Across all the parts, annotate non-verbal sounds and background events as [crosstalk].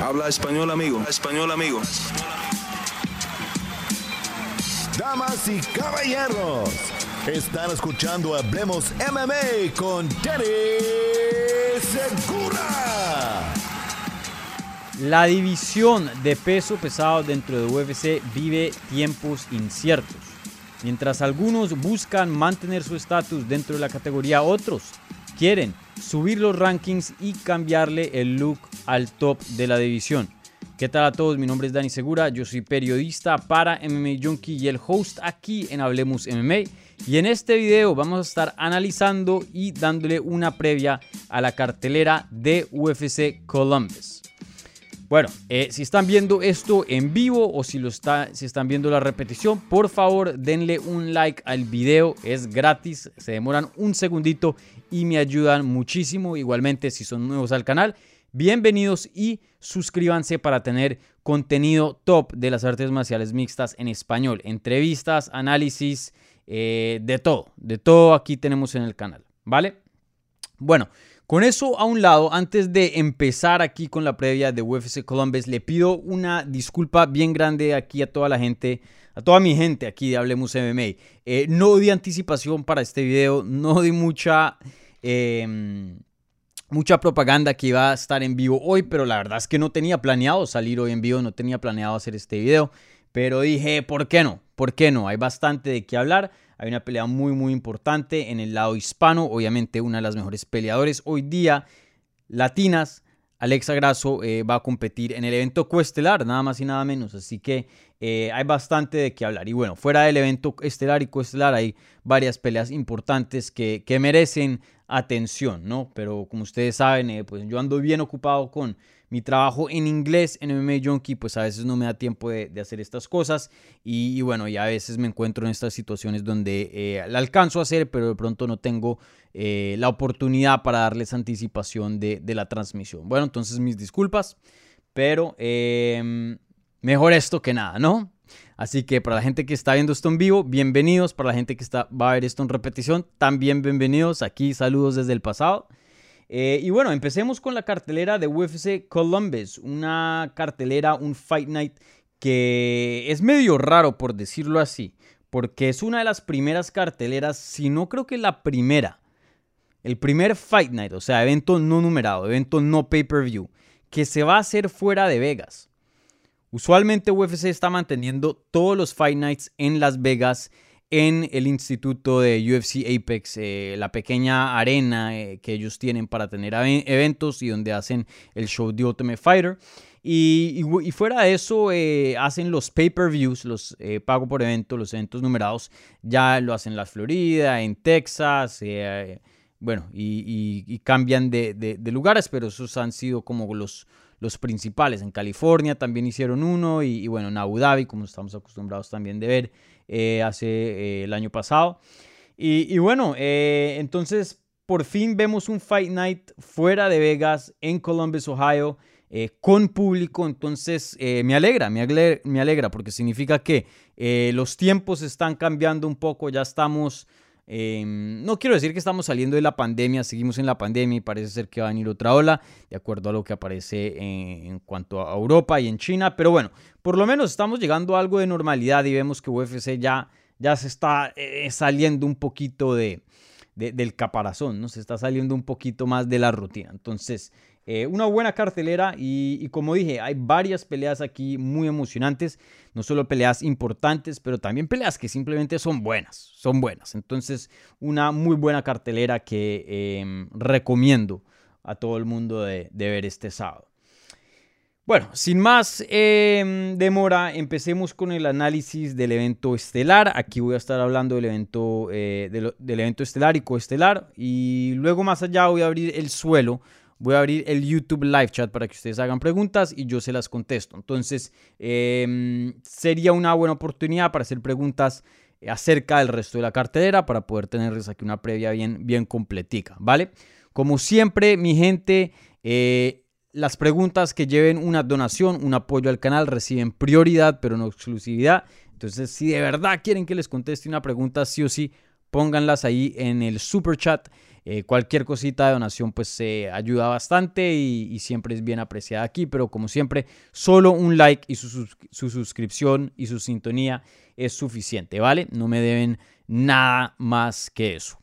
Habla español, amigo. Español, amigo. Damas y caballeros, están escuchando Hablemos MMA con Danny Segura. La división de peso pesado dentro de UFC vive tiempos inciertos. Mientras algunos buscan mantener su estatus dentro de la categoría, otros quieren subir los rankings y cambiarle el look al top de la división. ¿Qué tal a todos? Mi nombre es Dani Segura, yo soy periodista para MMA Junkie y el host aquí en Hablemos MMA. Y en este video vamos a estar analizando y dándole una previa a la cartelera de UFC Columbus. Bueno, eh, si están viendo esto en vivo o si, lo si están viendo la repetición, por favor denle un like al video, es gratis, se demoran un segundito y me ayudan muchísimo. Igualmente, si son nuevos al canal, bienvenidos y suscríbanse para tener contenido top de las artes marciales mixtas en español, entrevistas, análisis, eh, de todo, de todo aquí tenemos en el canal, ¿vale? Bueno, con eso a un lado, antes de empezar aquí con la previa de UFC Columbus, le pido una disculpa bien grande aquí a toda la gente, a toda mi gente aquí de Hablemos MMA. Eh, no di anticipación para este video, no di mucha, em, mucha propaganda que iba a estar en vivo hoy, pero la verdad es que no tenía planeado salir hoy en vivo, no tenía planeado hacer este video, pero dije, ¿por qué no? ¿Por qué no? Hay bastante de qué hablar. Hay una pelea muy, muy importante en el lado hispano. Obviamente, una de las mejores peleadores hoy día, latinas. Alexa Grasso eh, va a competir en el evento coestelar, nada más y nada menos. Así que eh, hay bastante de qué hablar. Y bueno, fuera del evento estelar y coestelar hay varias peleas importantes que, que merecen atención, ¿no? Pero como ustedes saben, eh, pues yo ando bien ocupado con mi trabajo en inglés en MMA Junkie, pues a veces no me da tiempo de, hacer estas cosas y, bueno, y a veces me encuentro en estas situaciones donde eh, la alcanzo a hacer, pero de pronto no tengo eh, la oportunidad para darles anticipación de, la transmisión. Bueno, entonces mis disculpas, pero em, mejor esto que nada, ¿no? Así que para la gente que está viendo esto en vivo, bienvenidos. Para la gente que está, va a ver esto en repetición, también bienvenidos. Aquí saludos desde el pasado. Eh, y bueno, empecemos con la cartelera de UFC Columbus, una cartelera, un Fight Night que es medio raro por decirlo así, porque es una de las primeras carteleras, si no creo que la primera, el primer Fight Night, o sea, evento no numerado, evento no pay-per-view, que se va a hacer fuera de Vegas. Usualmente UFC está manteniendo todos los Fight Nights en Las Vegas en el instituto de UFC Apex, eh, la pequeña arena eh, que ellos tienen para tener eventos y donde hacen el show de Ultimate Fighter. Y, fuera de eso, eh, hacen los pay-per-views, los pago por evento, los eventos numerados. Ya lo hacen en la Florida, en Texas, bueno, y, cambian de, de, lugares, pero esos han sido como los, los principales. En California también hicieron uno, y, bueno, en Abu Dhabi, como estamos acostumbrados también de ver. Eh, hace eh, el año pasado. Y, bueno, eh, entonces por fin vemos un Fight Night fuera de Vegas, en Columbus, Ohio, con público. Entonces me alegra, me alegra, me alegra porque significa que los tiempos están cambiando un poco, ya estamos... no quiero decir que estamos saliendo de la pandemia, seguimos en la pandemia y parece ser que va a venir otra ola, de acuerdo a lo que aparece en, cuanto a Europa y en China, pero bueno, por lo menos estamos llegando a algo de normalidad y vemos que UFC ya, ya se está eh, saliendo un poquito de, del caparazón, ¿no? Se está saliendo un poquito más de la rutina. Entonces, eh, una buena cartelera y, como dije, hay varias peleas aquí muy emocionantes, no solo peleas importantes, pero también peleas que simplemente son buenas, son buenas. Entonces, una muy buena cartelera que em, recomiendo a todo el mundo de ver este sábado. Bueno, sin más em, demora, empecemos con el análisis del evento estelar. Aquí voy a estar hablando del evento, eh, del, evento estelar y coestelar. Y luego más allá voy a abrir el suelo. Voy a abrir el YouTube Live Chat para que ustedes hagan preguntas y yo se las contesto. Entonces, em, sería una buena oportunidad para hacer preguntas acerca del resto de la cartera para poder tenerles aquí una previa bien, bien completica, ¿vale? Como siempre, mi gente... Eh, las preguntas que lleven una donación, un apoyo al canal, reciben prioridad, pero no exclusividad. Entonces, si de verdad quieren que les conteste una pregunta, sí o sí, pónganlas ahí en el super chat. Eh, cualquier cosita de donación pues se ayuda bastante y, siempre es bien apreciada aquí, pero como siempre, solo un like y su, suscripción y su sintonía es suficiente, ¿vale? No me deben nada más que eso.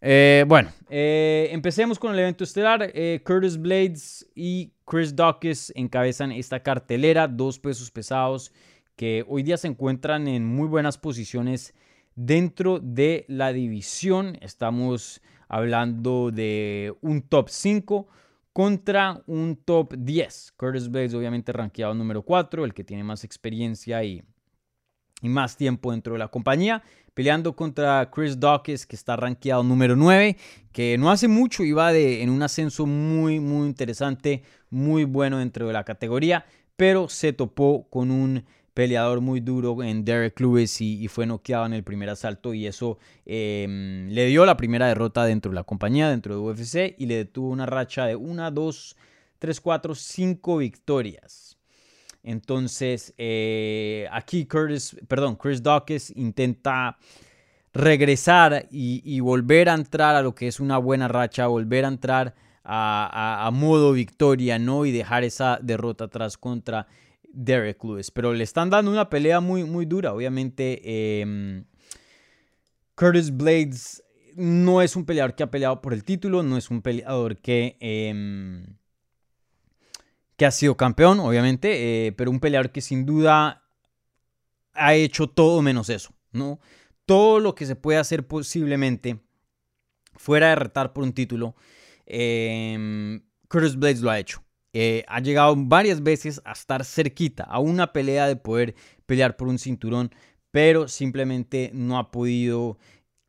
Eh, bueno, eh, empecemos con el evento estelar. Curtis Blades y Chris Dawkins encabezan esta cartelera, dos pesos pesados que hoy día se encuentran en muy buenas posiciones dentro de la división. Estamos hablando de un top 5 contra un top 10. Curtis Blades obviamente rankeado número 4, el que tiene más experiencia y, más tiempo dentro de la compañía, peleando contra Chris Dawkins que está rankeado número 9, que no hace mucho iba de, en un ascenso muy muy interesante, muy bueno dentro de la categoría, pero se topó con un peleador muy duro en Derek Lewis y, fue noqueado en el primer asalto y eso em, le dio la primera derrota dentro de la compañía, dentro de UFC y le detuvo una racha de 1, 2, 3, 4, 5 victorias. Entonces, eh, aquí Curtis, perdón, Chris Dawkins intenta regresar y, volver a entrar a lo que es una buena racha, volver a entrar a, a modo victoria, ¿no? Y dejar esa derrota atrás contra Derek Lewis. Pero le están dando una pelea muy, muy dura. Obviamente, em, Curtis Blades no es un peleador que ha peleado por el título, no es un peleador que, em, que ha sido campeón, obviamente, eh, pero un peleador que sin duda ha hecho todo menos eso, ¿no? Todo lo que se puede hacer posiblemente fuera de retar por un título, em, Curtis Blades lo ha hecho. Eh, ha llegado varias veces a estar cerquita, a una pelea de poder pelear por un cinturón, pero simplemente no ha podido,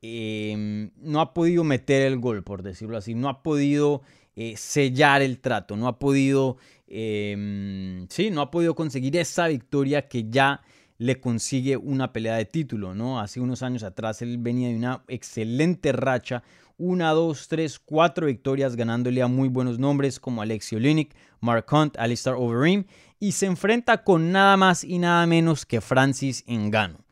em, no ha podido meter el gol, por decirlo así, no ha podido eh, sellar el trato, no ha podido, em, sí, no ha podido conseguir esa victoria que ya le consigue una pelea de título, ¿no? Hace unos años atrás él venía de una excelente racha, una, dos, tres, cuatro victorias ganándole a muy buenos nombres como Alexio Linick, Mark Hunt, Alistair Overeem y se enfrenta con nada más y nada menos que Francis Engano.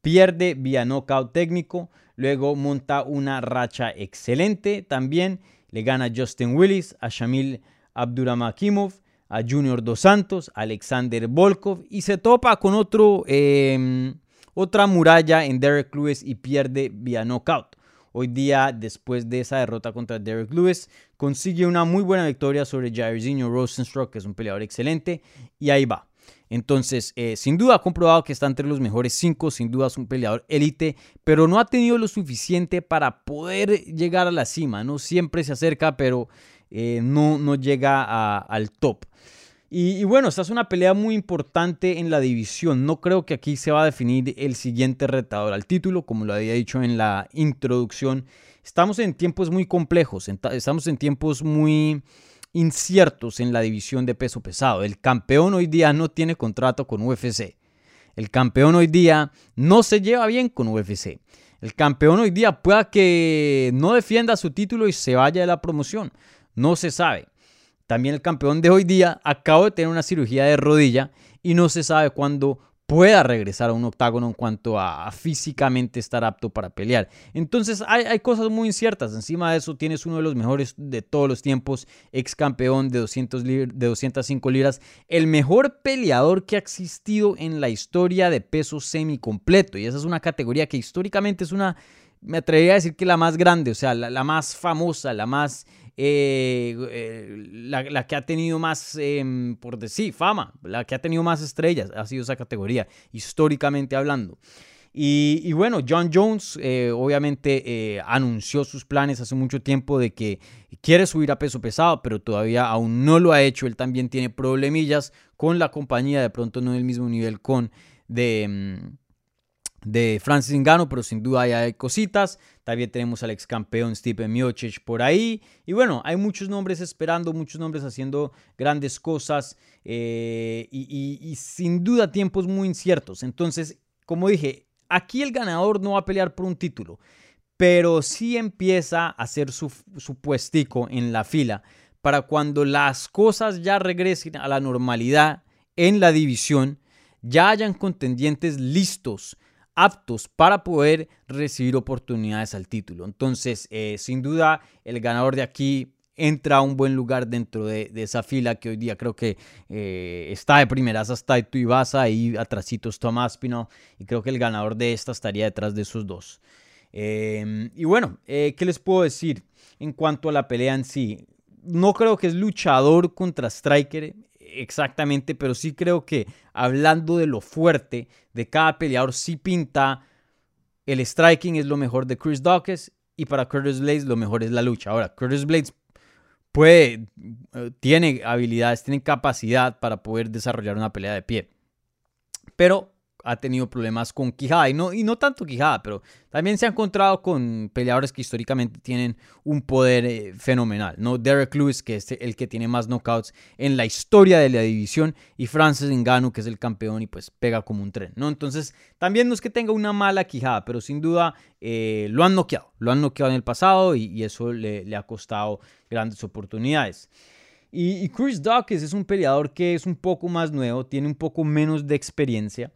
Pierde vía knockout técnico, luego monta una racha excelente también, le gana Justin Willis, a Shamil Abduramakimov, a Junior Dos Santos, Alexander Volkov y se topa con otro, em, otra muralla en Derek Lewis y pierde vía knockout. Hoy día, después de esa derrota contra Derek Lewis, consigue una muy buena victoria sobre Jairzinho Rosenstruck, que es un peleador excelente, y ahí va. Entonces, eh, sin duda ha comprobado que está entre los mejores cinco, sin duda es un peleador élite, pero no ha tenido lo suficiente para poder llegar a la cima, ¿no? Siempre se acerca, pero eh, no, no llega al top. Y, bueno, esta es una pelea muy importante en la división. No creo que aquí se va a definir el siguiente retador al título, como lo había dicho en la introducción. Estamos en tiempos muy complejos, estamos en tiempos muy inciertos en la división de peso pesado. El campeón hoy día no tiene contrato con UFC. El campeón hoy día no se lleva bien con UFC. El campeón hoy día pueda que no defienda su título y se vaya de la promoción. No se sabe. También el campeón de hoy día acaba de tener una cirugía de rodilla y no se sabe cuándo pueda regresar a un octágono en cuanto a, físicamente estar apto para pelear. Entonces hay, cosas muy inciertas. Encima de eso tienes uno de los mejores de todos los tiempos, ex campeón de, 200 de 205 libras, el mejor peleador que ha existido en la historia de peso semi completo. Y esa es una categoría que históricamente es una, me atrevería a decir que la más grande, o sea, la más famosa, la más eh, eh, la, que ha tenido más, em, por decir, fama, la que ha tenido más estrellas, ha sido esa categoría, históricamente hablando. Y, bueno, John Jones eh, obviamente anunció sus planes hace mucho tiempo de que quiere subir a peso pesado, pero todavía aún no lo ha hecho. Él también tiene problemillas con la compañía, de pronto no en el mismo nivel con de em, de Francis Ngannou, pero sin duda hay cositas. También tenemos al ex campeón Stipe Miocic por ahí. Y bueno, hay muchos nombres esperando, muchos nombres haciendo grandes cosas eh, y, sin duda tiempos muy inciertos. Entonces, como dije, aquí el ganador no va a pelear por un título, pero sí empieza a hacer su, su puestico en la fila para cuando las cosas ya regresen a la normalidad en la división, ya hayan contendientes listos aptos para poder recibir oportunidades al título. Entonces, eh, sin duda, el ganador de aquí entra a un buen lugar dentro de, esa fila que hoy día creo que eh, está de primeras hasta Tuivasa y atrasitos Tomás Pino y creo que el ganador de esta estaría detrás de esos dos. Em, y bueno, ¿qué les puedo decir en cuanto a la pelea en sí? No creo que es luchador contra striker exactamente, pero sí creo que hablando de lo fuerte de cada peleador, sí pinta el striking es lo mejor de Chris Dawkins y para Curtis Blades lo mejor es la lucha. Ahora, Curtis Blades puede, eh, tiene habilidades, tiene capacidad para poder desarrollar una pelea de pie. Pero ha tenido problemas con Quijada. Y no, y no tanto Quijada, pero también se ha encontrado con peleadores que históricamente tienen un poder eh, fenomenal. ¿no? Derek Lewis, que es el que tiene más knockouts en la historia de la división, y Francis Ngannou, que es el campeón y pues pega como un tren. ¿no? Entonces, también no es que tenga una mala Quijada, pero sin duda eh, lo han noqueado. Lo han noqueado en el pasado y, eso le, le ha costado grandes oportunidades. Y, Chris Dawkins es un peleador que es un poco más nuevo, tiene un poco menos de experiencia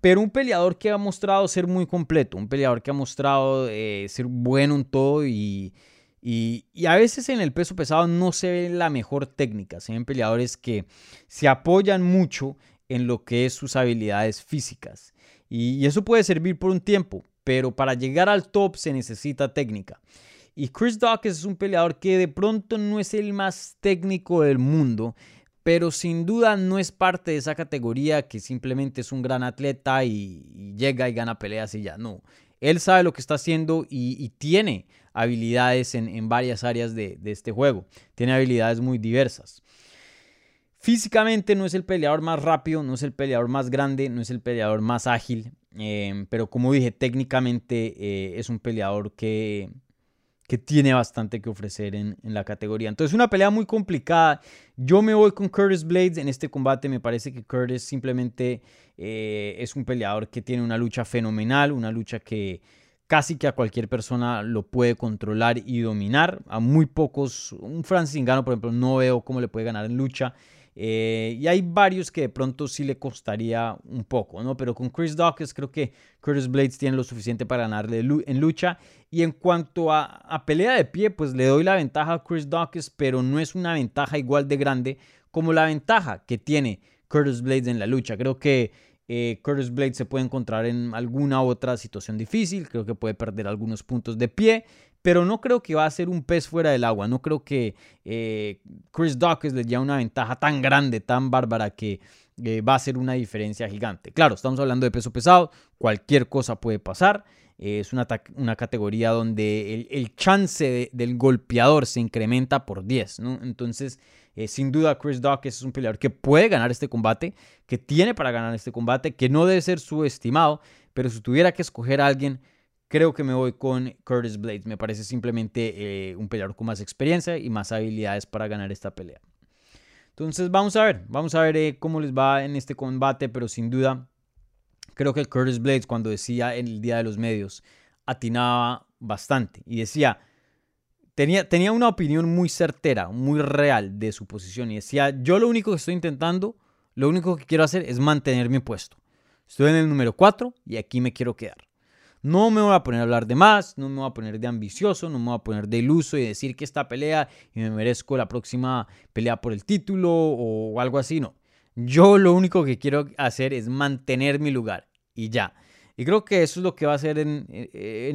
pero un peleador que ha mostrado ser muy completo, un peleador que ha mostrado eh, ser bueno en todo y, y, a veces en el peso pesado no se ve la mejor técnica, se ven peleadores que se apoyan mucho en lo que es sus habilidades físicas y, eso puede servir por un tiempo, pero para llegar al top se necesita técnica. Y Chris Dawkins es un peleador que de pronto no es el más técnico del mundo, pero sin duda no es parte de esa categoría que simplemente es un gran atleta y, llega y gana peleas y ya. No, él sabe lo que está haciendo y, tiene habilidades en, varias áreas de, este juego. Tiene habilidades muy diversas. Físicamente no es el peleador más rápido, no es el peleador más grande, no es el peleador más ágil, eh, pero como dije, técnicamente eh, es un peleador que, que tiene bastante que ofrecer en, la categoría. Entonces, una pelea muy complicada. Yo me voy con Curtis Blades en este combate. Me parece que Curtis simplemente eh, es un peleador que tiene una lucha fenomenal, una lucha que casi que a cualquier persona lo puede controlar y dominar. A muy pocos, un Francis Ngannou, por ejemplo, no veo cómo le puede ganar en lucha. Eh, y hay varios que de pronto sí le costaría un poco, ¿no? Pero con Chris Dawkins creo que Curtis Blades tiene lo suficiente para ganarle en lucha. Y en cuanto a, pelea de pie, pues le doy la ventaja a Chris Dawkins, pero no es una ventaja igual de grande como la ventaja que tiene Curtis Blades en la lucha. Creo que eh, Curtis Blades se puede encontrar en alguna otra situación difícil, creo que puede perder algunos puntos de pie pero no creo que va a ser un pez fuera del agua. No creo que eh, Chris Dawkins le lleve una ventaja tan grande, tan bárbara que eh, va a ser una diferencia gigante. Claro, estamos hablando de peso pesado, cualquier cosa puede pasar. Eh, es una, categoría donde el, chance del golpeador se incrementa por 10. ¿no? Entonces, sin duda, Chris Dawkins es un peleador que puede ganar este combate, que tiene para ganar este combate, que no debe ser subestimado, pero si tuviera que escoger a alguien Creo que me voy con Curtis Blades. Me parece simplemente eh, un peleador con más experiencia y más habilidades para ganar esta pelea. Entonces vamos a ver, vamos a ver eh, cómo les va en este combate, pero sin duda creo que Curtis Blades cuando decía en el Día de los Medios atinaba bastante y decía, tenía, tenía una opinión muy certera, muy real de su posición y decía, yo lo único que estoy intentando, lo único que quiero hacer es mantener mi puesto. Estoy en el número 4 y aquí me quiero quedar. No me voy a poner a hablar de más, no me voy a poner de ambicioso, no me voy a poner de iluso y decir que esta pelea y me merezco la próxima pelea por el título o algo así, no. Yo lo único que quiero hacer es mantener mi lugar y ya. Y creo que eso es lo que va a hacer en,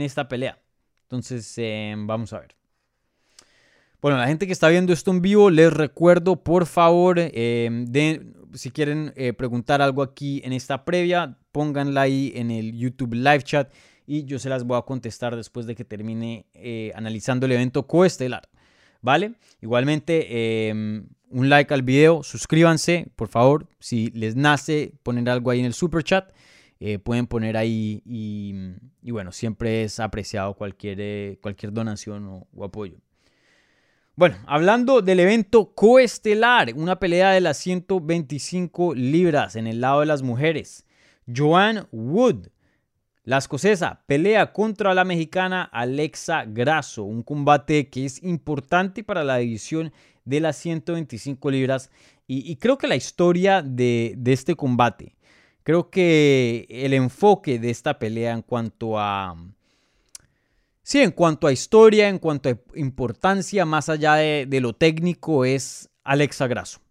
esta pelea. Entonces, em, vamos a ver. Bueno, la gente que está viendo esto en vivo, les recuerdo, por favor, em, de, si quieren eh, preguntar algo aquí en esta previa, pónganla ahí en el YouTube Live Chat y yo se las voy a contestar después de que termine eh, analizando el evento coestelar. ¿Vale? Igualmente, em, un like al video, suscríbanse, por favor. Si les nace poner algo ahí en el super chat, eh, pueden poner ahí y, bueno, siempre es apreciado cualquier, eh, cualquier donación o, apoyo. Bueno, hablando del evento coestelar, una pelea de las 125 libras en el lado de las mujeres. Joanne Wood la escocesa pelea contra la mexicana Alexa Grasso, un combate que es importante para la división de las 125 libras. Y, creo que la historia de, este combate, Creo que el enfoque de esta pelea en cuanto a... Sí, en cuanto a historia, en cuanto a importancia, más allá de, de lo técnico, es Alexa Grasso.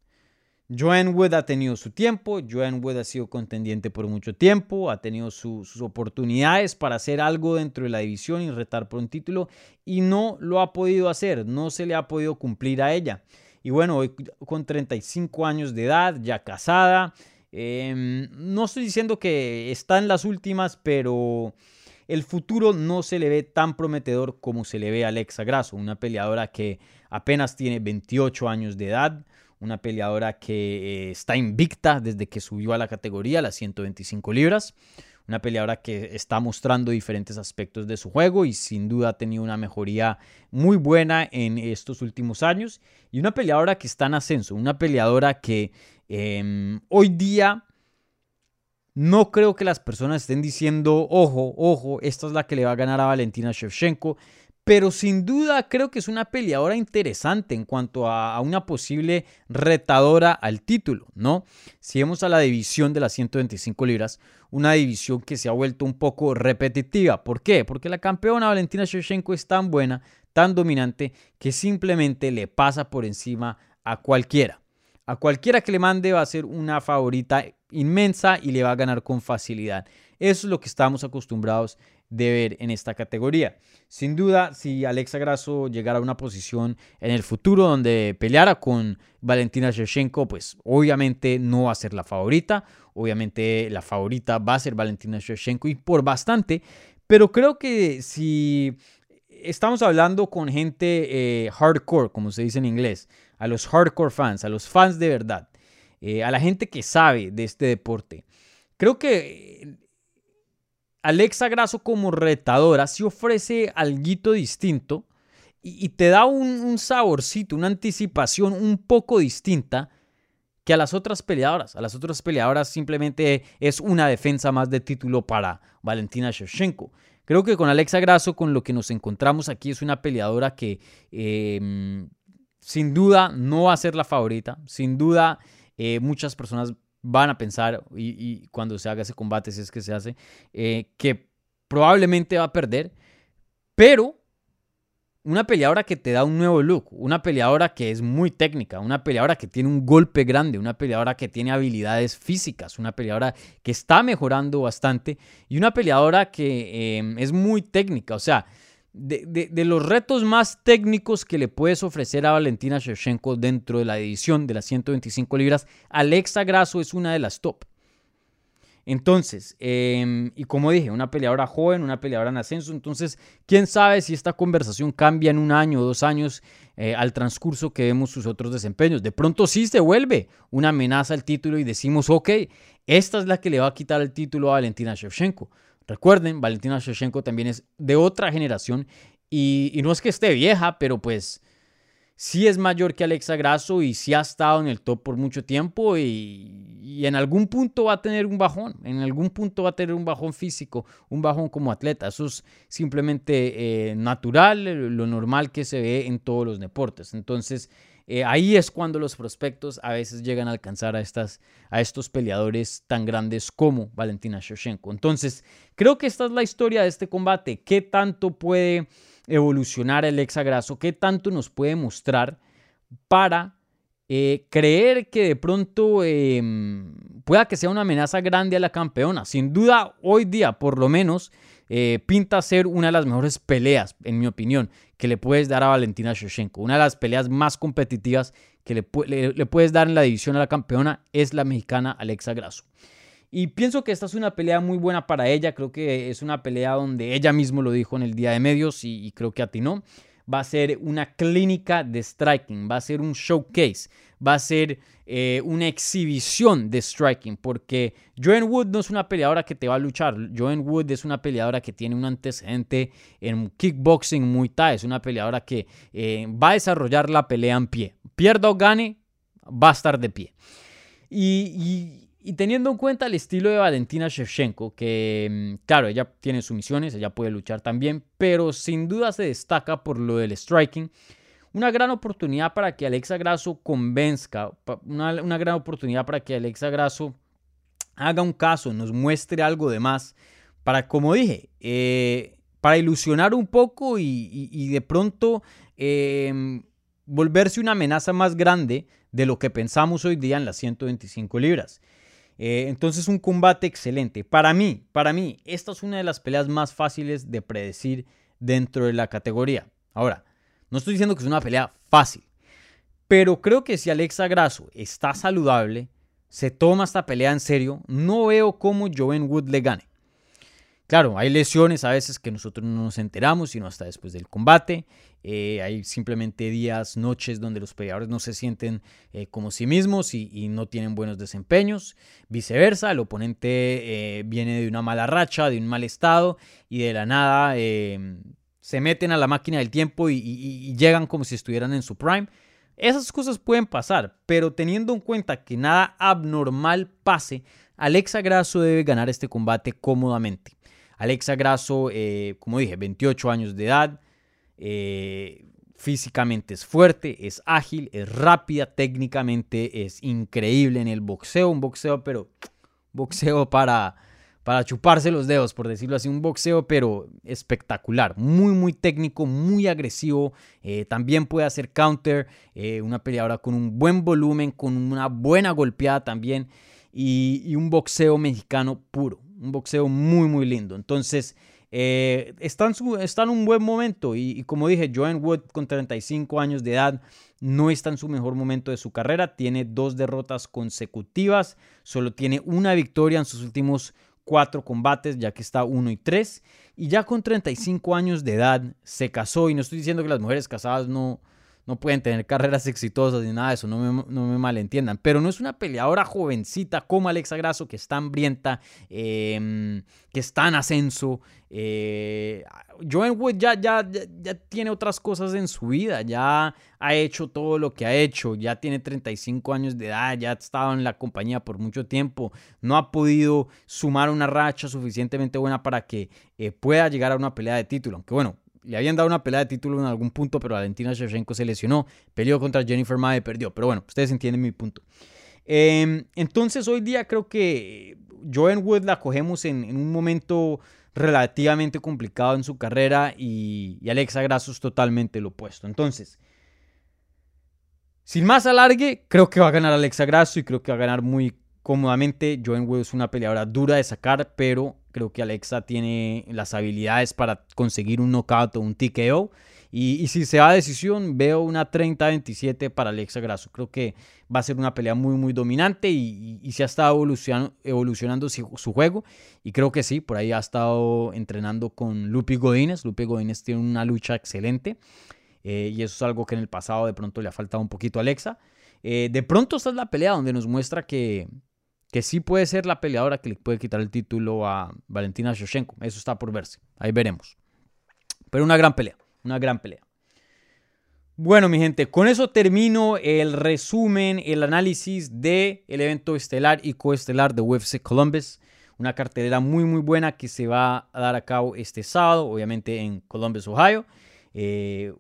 Joanne Wood ha tenido su tiempo, Joanne Wood ha sido contendiente por mucho tiempo, ha tenido sus oportunidades para hacer algo dentro de la división y retar por un título y no lo ha podido hacer, no se le ha podido cumplir a ella. Y bueno, hoy con 35 años de edad, ya casada, em, no estoy diciendo que está en las últimas, pero el futuro no se le ve tan prometedor como se le ve a Alexa Grasso, una peleadora que apenas tiene 28 años de edad una peleadora que eh, está invicta desde que subió a la categoría, las 125 libras. Una peleadora que está mostrando diferentes aspectos de su juego y sin duda ha tenido una mejoría muy buena en estos últimos años. Y una peleadora que está en ascenso, una peleadora que em, hoy día no creo que las personas estén diciendo, ojo, ojo, esta es la que le va a ganar a Valentina Shevchenko pero sin duda creo que es una peleadora interesante en cuanto a, una posible retadora al título, ¿no? Si vemos a la división de las 125 libras, una división que se ha vuelto un poco repetitiva. ¿Por qué? Porque la campeona Valentina Shevchenko es tan buena, tan dominante, que simplemente le pasa por encima a cualquiera. A cualquiera que le mande va a ser una favorita inmensa y le va a ganar con facilidad. Eso es lo que estamos acostumbrados de ver en esta categoría. Sin duda, si Alexa Grasso llegara a una posición en el futuro donde peleara con Valentina Shevchenko, pues obviamente no va a ser la favorita. Obviamente la favorita va a ser Valentina Shevchenko y por bastante. Pero creo que si estamos hablando con gente eh, hardcore, como se dice en inglés, a los hardcore fans, a los fans de verdad, eh, a la gente que sabe de este deporte, creo que Alexa Grasso como retadora sí ofrece algo distinto y, te da un, saborcito, una anticipación un poco distinta que a las otras peleadoras. A las otras peleadoras simplemente es una defensa más de título para Valentina Shevchenko. Creo que con Alexa Grasso, con lo que nos encontramos aquí, es una peleadora que em, sin duda no va a ser la favorita. Sin duda, eh, muchas personas van a pensar, y, cuando se haga ese combate, si es que se hace, eh, que probablemente va a perder, pero una peleadora que te da un nuevo look, una peleadora que es muy técnica, una peleadora que tiene un golpe grande, una peleadora que tiene habilidades físicas, una peleadora que está mejorando bastante y una peleadora que eh, es muy técnica, o sea, de, los retos más técnicos que le puedes ofrecer a Valentina Shevchenko dentro de la edición de las 125 libras, Alexa Grasso es una de las top. Entonces, em, y como dije, una peleadora joven, una peleadora en ascenso, entonces, quién sabe si esta conversación cambia en un año o dos años eh, al transcurso que vemos sus otros desempeños. De pronto sí se vuelve una amenaza al título y decimos, ok, esta es la que le va a quitar el título a Valentina Shevchenko. Recuerden, Valentina Shevchenko también es de otra generación y, no es que esté vieja, pero pues sí es mayor que Alexa Grasso y sí ha estado en el top por mucho tiempo y, en algún punto va a tener un bajón, en algún punto va a tener un bajón físico, un bajón como atleta. Eso es simplemente eh, natural, lo normal que se ve en todos los deportes. Entonces, eh, ahí es cuando los prospectos a veces llegan a alcanzar a, estas, a estos peleadores tan grandes como Valentina Shevchenko. Entonces, creo que esta es la historia de este combate. ¿Qué tanto puede evolucionar el exagraso? ¿Qué tanto nos puede mostrar para eh, creer que de pronto em, pueda que sea una amenaza grande a la campeona? Sin duda, hoy día, por lo menos, eh, pinta ser una de las mejores peleas, en mi opinión, que le puedes dar a Valentina Shevchenko. Una de las peleas más competitivas que le, puedes dar en la división a la campeona es la mexicana Alexa Grasso. Y pienso que esta es una pelea muy buena para ella. Creo que es una pelea donde ella mismo lo dijo en el día de medios y, y creo que atinó va a ser una clínica de striking, va a ser un showcase, va a ser eh, una exhibición de striking, porque Joanne Wood no es una peleadora que te va a luchar, Joanne Wood es una peleadora que tiene un antecedente en kickboxing, muy Thai, es una peleadora que eh, va a desarrollar la pelea en pie, pierda o gane, va a estar de pie. y teniendo en cuenta el estilo de Valentina Shevchenko, que mm, claro, ella tiene sus misiones, ella puede luchar también, pero sin duda se destaca por lo del striking. Una gran oportunidad para que Alexa Grasso convenzca, una, gran oportunidad para que Alexa Grasso haga un caso, nos muestre algo de más, para, como dije, eh, para ilusionar un poco y, de pronto em, volverse una amenaza más grande de lo que pensamos hoy día en las 125 libras. Eh, entonces un combate excelente. Para mí, para mí, esta es una de las peleas más fáciles de predecir dentro de la categoría. Ahora, no estoy diciendo que es una pelea fácil, pero creo que si Alexa Grasso está saludable, se toma esta pelea en serio, no veo cómo Joven Wood le gane. Claro, hay lesiones a veces que nosotros no nos enteramos, sino hasta después del combate. Eh, hay simplemente días, noches donde los peleadores no se sienten eh, como sí mismos y, no tienen buenos desempeños. Viceversa, el oponente eh, viene de una mala racha, de un mal estado y de la nada se meten a la máquina del tiempo y llegan como si estuvieran en su prime. Esas cosas pueden pasar, pero teniendo en cuenta que nada abnormal pase, Alexa Grasso debe ganar este combate cómodamente. Alexa Grasso, eh, como dije, 28 años de edad, eh, físicamente es fuerte, es ágil, es rápida, técnicamente es increíble en el boxeo, un boxeo, pero boxeo para, para chuparse los dedos, por decirlo así, un boxeo, pero espectacular, muy, muy técnico, muy agresivo, eh, también puede hacer counter, una peleadora con un buen volumen, con una buena golpeada también, y un boxeo mexicano puro, un boxeo muy, muy lindo. Entonces, eh, está, en un buen momento y, como dije, Joan Wood con 35 años de edad no está en su mejor momento de su carrera, tiene dos derrotas consecutivas, solo tiene una victoria en sus últimos cuatro combates, ya que está 1 y 3, y ya con 35 años de edad se casó, y no estoy diciendo que las mujeres casadas no, no pueden tener carreras exitosas ni nada de eso, no me, no me malentiendan. Pero no es una peleadora jovencita como Alexa Grasso, que está hambrienta, em, que está en ascenso. Eh, Joan Wood ya, ya, ya, tiene otras cosas en su vida, ya ha hecho todo lo que ha hecho, ya tiene 35 años de edad, ya ha estado en la compañía por mucho tiempo, no ha podido sumar una racha suficientemente buena para que eh, pueda llegar a una pelea de título. Aunque bueno, le habían dado una pelea de título en algún punto, pero Valentina Shevchenko se lesionó, peleó contra Jennifer Mae y perdió. Pero bueno, ustedes entienden mi punto. Em, entonces hoy día creo que Joan Wood la cogemos en, un momento relativamente complicado en su carrera y, Alexa Grasso es totalmente lo opuesto. Entonces, sin más alargue, creo que va a ganar Alexa Grasso y creo que va a ganar muy cómodamente. Joan Wood es una peleadora dura de sacar, pero Creo que Alexa tiene las habilidades para conseguir un knockout o un TKO. Y, si se va a decisión, veo una 30-27 para Alexa Grasso. Creo que va a ser una pelea muy, muy dominante y, se ha estado evolucionando, su, juego. Y creo que sí, por ahí ha estado entrenando con Lupi Godínez. Lupi Godínez tiene una lucha excelente. Eh, y eso es algo que en el pasado de pronto le ha faltado un poquito a Alexa. Eh, de pronto esta es la pelea donde nos muestra que, que sí puede ser la peleadora que le puede quitar el título a Valentina Shevchenko. Eso está por verse. Ahí veremos. Pero una gran pelea, una gran pelea. Bueno, mi gente, con eso termino el resumen, el análisis del el evento estelar y coestelar de UFC Columbus. Una cartelera muy, muy buena que se va a dar a cabo este sábado, obviamente en Columbus, Ohio. Eh,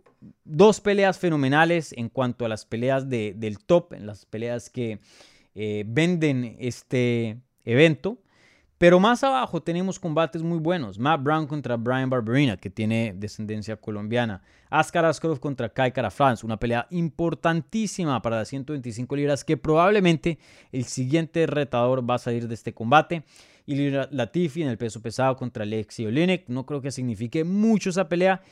dos peleas fenomenales en cuanto a las peleas del top, en las peleas que eh, venden este evento. Pero más abajo tenemos combates muy buenos. Matt Brown contra Brian Barberina, que tiene descendencia colombiana. Askar Askarov contra Kai Kara France, una pelea importantísima para las 125 libras, que probablemente el siguiente retador va a salir de este combate. Y Latifi en el peso pesado contra Alexi Olenek. No creo que signifique mucho esa pelea,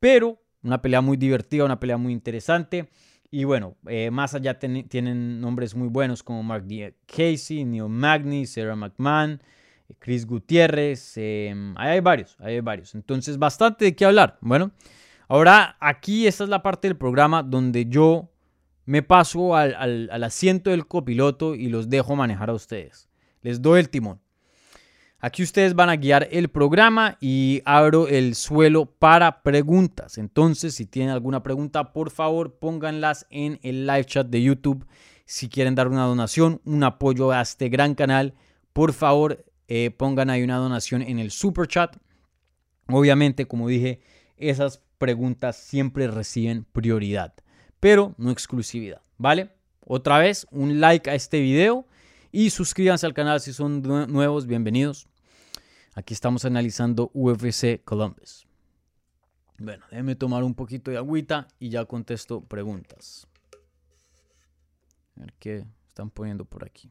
pero una pelea muy divertida, una pelea muy interesante. Y bueno, eh, más allá tienen nombres muy buenos como Mark D. Casey, Neil Magny, Sarah McMahon, Chris Gutiérrez. Em, hay varios, hay varios. Entonces, bastante de qué hablar. Bueno, ahora aquí esta es la parte del programa donde yo me paso al asiento del copiloto y los dejo manejar a ustedes. Les doy el timón. Aquí ustedes van a guiar el programa y abro el suelo para preguntas. Entonces, si tienen alguna pregunta, por favor, pónganlas en el live chat de YouTube. Si quieren dar una donación, un apoyo a este gran canal, por favor, eh, pongan ahí una donación en el super chat. Obviamente, como dije, esas preguntas siempre reciben prioridad, pero no exclusividad, ¿vale? Otra vez, un like a este video Y suscríbanse al canal si son nuevos, bienvenidos. Aquí estamos analizando UFC Columbus. Bueno, déjenme tomar un poquito de agüita y ya contesto preguntas. A ver qué están poniendo por aquí.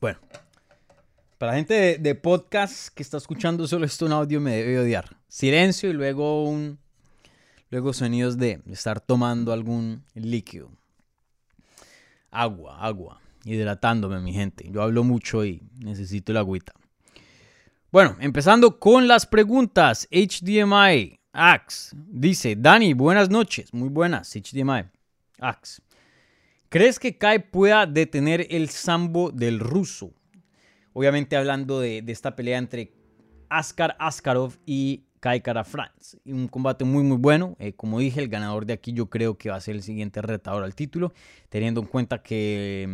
Bueno, para la gente de, podcast que está escuchando solo esto en audio me debe odiar. Silencio y luego un luego sonidos de estar tomando algún líquido. Agua, agua, hidratándome mi gente. Yo hablo mucho y necesito el agüita. Bueno, empezando con las preguntas. HDMI Ax dice, Dani, buenas noches. Muy buenas, HDMI Ax. ¿Crees que Kai pueda detener el sambo del ruso? Obviamente hablando de, esta pelea entre Askar Askarov y Kai Kara France. Un combate muy muy bueno. Eh, como dije, el ganador de aquí yo creo que va a ser el siguiente retador al título. Teniendo en cuenta que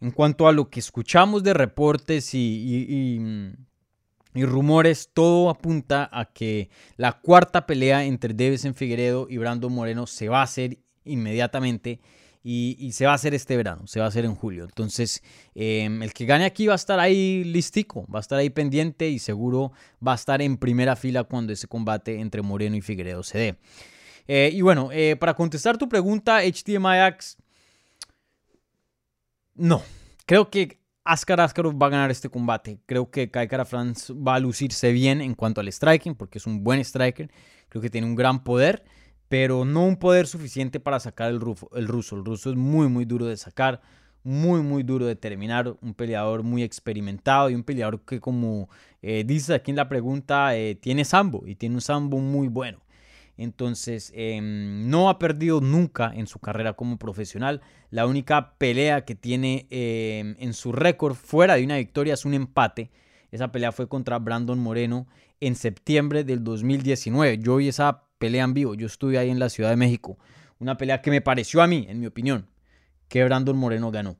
mm, en cuanto a lo que escuchamos de reportes y, y, rumores, todo apunta a que la cuarta pelea entre Devesen Figueredo y Brando Moreno se va a hacer inmediatamente y, se va a hacer este verano, se va a hacer en julio. Entonces, em, el que gane aquí va a estar ahí listico, va a estar ahí pendiente y seguro va a estar en primera fila cuando ese combate entre Moreno y Figueredo se dé. Eh, y bueno, eh, para contestar tu pregunta, HDMI no, creo que Askar Askarov va a ganar este combate. Creo que Kai Kara France va a lucirse bien en cuanto al striking, porque es un buen striker. Creo que tiene un gran poder pero no un poder suficiente para sacar el, el ruso. El ruso es muy, muy duro de sacar, muy, muy duro de terminar. Un peleador muy experimentado y un peleador que, como eh, dice aquí en la pregunta, eh, tiene sambo y tiene un sambo muy bueno. Entonces, em, no ha perdido nunca en su carrera como profesional. La única pelea que tiene em, en su récord fuera de una victoria es un empate. Esa pelea fue contra Brandon Moreno en septiembre del 2019. Yo vi esa pelea en vivo. Yo estuve ahí en la Ciudad de México. Una pelea que me pareció a mí, en mi opinión, que Brandon Moreno ganó.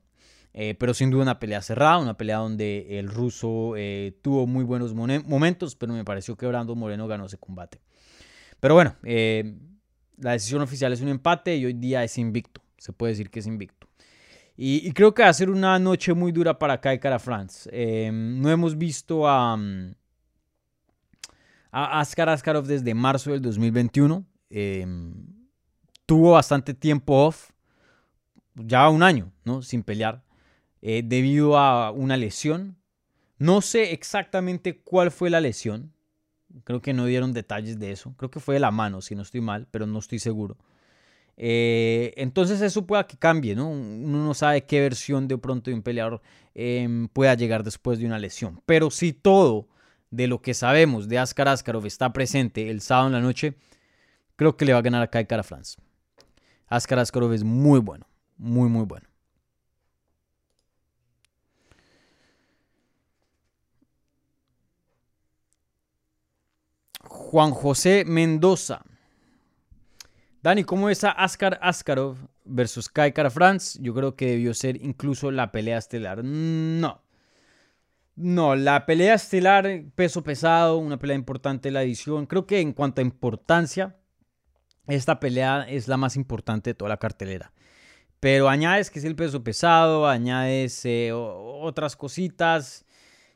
Eh, pero sin duda una pelea cerrada, una pelea donde el ruso eh, tuvo muy buenos momentos, pero me pareció que Brandon Moreno ganó ese combate. Pero bueno, eh, la decisión oficial es un empate y hoy día es invicto. Se puede decir que es invicto. Y, creo que va a ser una noche muy dura para Kai Cara France. no hemos visto a, a Askar Askarov desde marzo del 2021. Em, tuvo bastante tiempo off, ya un año, ¿no? Sin pelear, eh, debido a una lesión. No sé exactamente cuál fue la lesión. Creo que no dieron detalles de eso. Creo que fue de la mano, si no estoy mal, pero no estoy seguro. Eh, entonces eso pueda que cambie, ¿no? Uno no sabe qué versión de pronto de un peleador em, pueda llegar después de una lesión. Pero si todo de lo que sabemos de Askar Askarov está presente el sábado en la noche, creo que le va a ganar a Kai Kara France. Askar Askarov es muy bueno, muy, muy bueno. Juan José Mendoza. Dani, ¿cómo es a Askar Askarov versus Kai Kara France? Yo creo que debió ser incluso la pelea estelar. No. No, la pelea estelar, peso pesado, una pelea importante de la edición. Creo que en cuanto a importancia, esta pelea es la más importante de toda la cartelera. Pero añades que es el peso pesado, añades eh, otras cositas.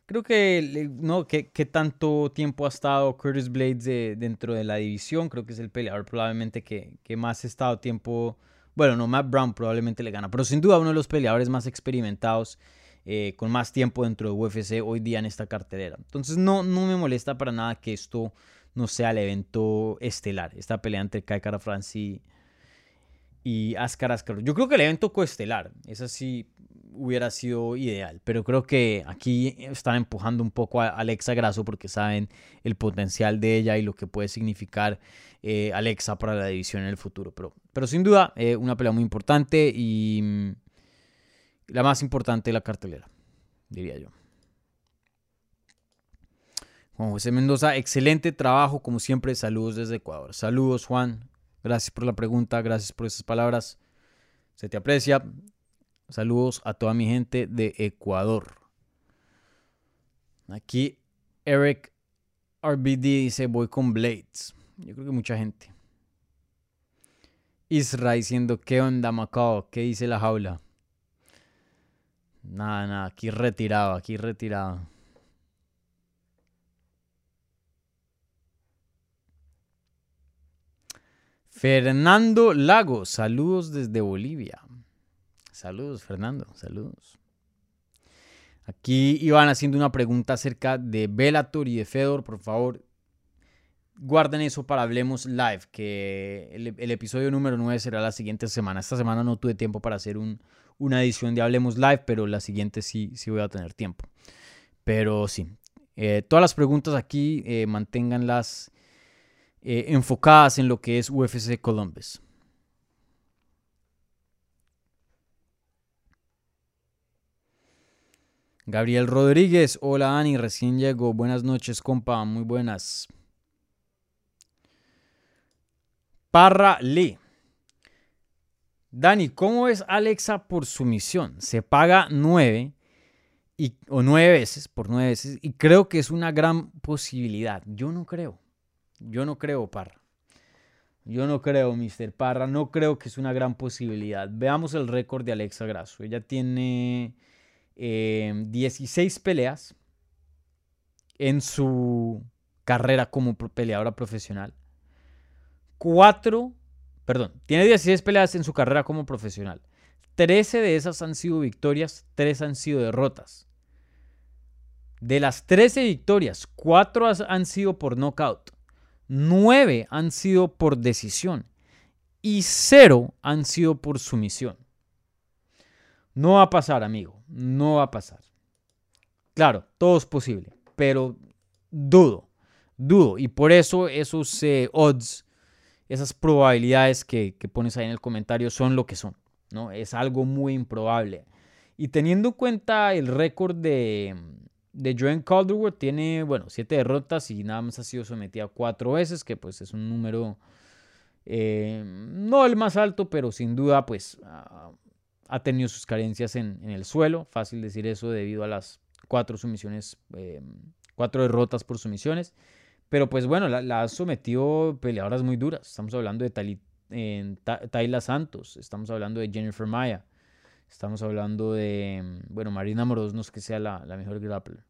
Creo que, ¿no? ¿Qué, tanto tiempo ha estado Curtis Blades dentro de la división? Creo que es el peleador probablemente que, que más ha estado tiempo. Bueno, no, Matt Brown probablemente le gana, pero sin duda uno de los peleadores más experimentados eh, con más tiempo dentro de UFC hoy día en esta cartelera. Entonces no, no me molesta para nada que esto no sea el evento estelar, esta pelea entre Kai Kara France y, y Askar Yo creo que el evento coestelar, esa sí hubiera sido ideal, pero creo que aquí están empujando un poco a Alexa Grasso porque saben el potencial de ella y lo que puede significar eh, Alexa para la división en el futuro. Pero, pero sin duda, eh, una pelea muy importante y la más importante de la cartelera, diría yo. Juan José Mendoza, excelente trabajo, como siempre. Saludos desde Ecuador. Saludos, Juan. Gracias por la pregunta, gracias por esas palabras. Se te aprecia. Saludos a toda mi gente de Ecuador. Aquí Eric RBD dice, voy con Blades. Yo creo que mucha gente. Isra diciendo, ¿qué onda, Macao? ¿Qué dice la jaula? Nada, nada, aquí retirado, aquí retirado. Fernando Lago, saludos desde Bolivia. Saludos, Fernando, saludos. Aquí iban haciendo una pregunta acerca de Bellator y de Fedor, por favor. Guarden eso para Hablemos Live, que el, episodio número 9 será la siguiente semana. Esta semana no tuve tiempo para hacer una edición de Hablemos Live, pero la siguiente sí, sí voy a tener tiempo. Pero sí, eh, todas las preguntas aquí eh, manténganlas eh, enfocadas en lo que es UFC Columbus. Gabriel Rodríguez, hola Ani, recién llego. Buenas noches, compa, muy buenas. Parra Lee. Dani, ¿cómo es Alexa por sumisión? Se paga nueve y, o nueve veces, por nueve veces, y creo que es una gran posibilidad. Yo no creo. Yo no creo, Parra. Yo no creo, Mr. Parra. No creo que es una gran posibilidad. Veamos el récord de Alexa Grasso. Ella tiene 16 eh, peleas en su carrera como peleadora profesional. 4, perdón, tiene 16 peleas en su carrera como profesional. 13 de esas han sido victorias, 3 han sido derrotas. De las 13 victorias, 4 han sido por knockout, 9 han sido por decisión y 0 han sido por sumisión. No va a pasar, amigo. No va a pasar. Claro, todo es posible, pero dudo, dudo. Y por eso esos eh, odds, esas probabilidades que, pones ahí en el comentario son lo que son. ¿no? Es algo muy improbable. Y teniendo en cuenta el récord de, de Joan Calderwood, tiene, bueno, siete derrotas y nada más ha sido sometida cuatro veces, que pues es un número eh, no el más alto, pero sin duda, pues ha tenido sus carencias en, el suelo. Fácil decir eso debido a las cuatro sumisiones, eh, cuatro derrotas por sumisiones. Pero pues bueno, la, ha sometido peleadoras muy duras. Estamos hablando de Tayla Santos, estamos hablando de Jennifer Maya, estamos hablando de, bueno, Marina Moros, no es que sea la, mejor grappler.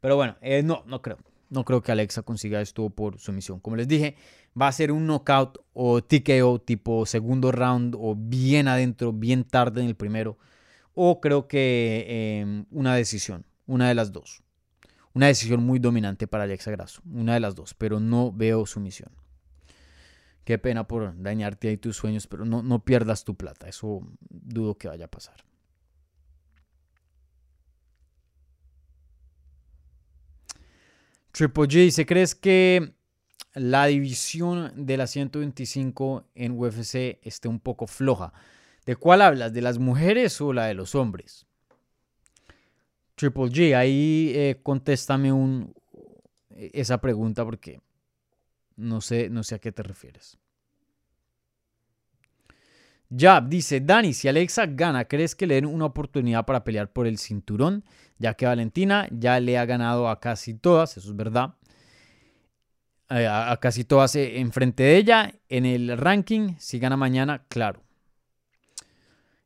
Pero bueno, eh, no, no creo. No creo que Alexa consiga esto por sumisión. Como les dije, va a ser un knockout o TKO tipo segundo round o bien adentro, bien tarde en el primero. O creo que em, una decisión, una de las dos. Una decisión muy dominante para Alexa Grasso, una de las dos, pero no veo sumisión. Qué pena por dañarte ahí tus sueños, pero no, no pierdas tu plata. Eso dudo que vaya a pasar. Triple G dice, ¿crees que la división de la 125 en UFC esté un poco floja? ¿De cuál hablas? ¿De las mujeres o la de los hombres? Triple G, ahí eh, contéstame un, esa pregunta porque no sé, no sé a qué te refieres. Jab dice, Dani, si Alexa gana, ¿crees que le den una oportunidad para pelear por el cinturón? Ya que Valentina ya le ha ganado a casi todas, eso es verdad. Eh, a, casi todas eh, enfrente de ella. En el ranking, si gana mañana, claro.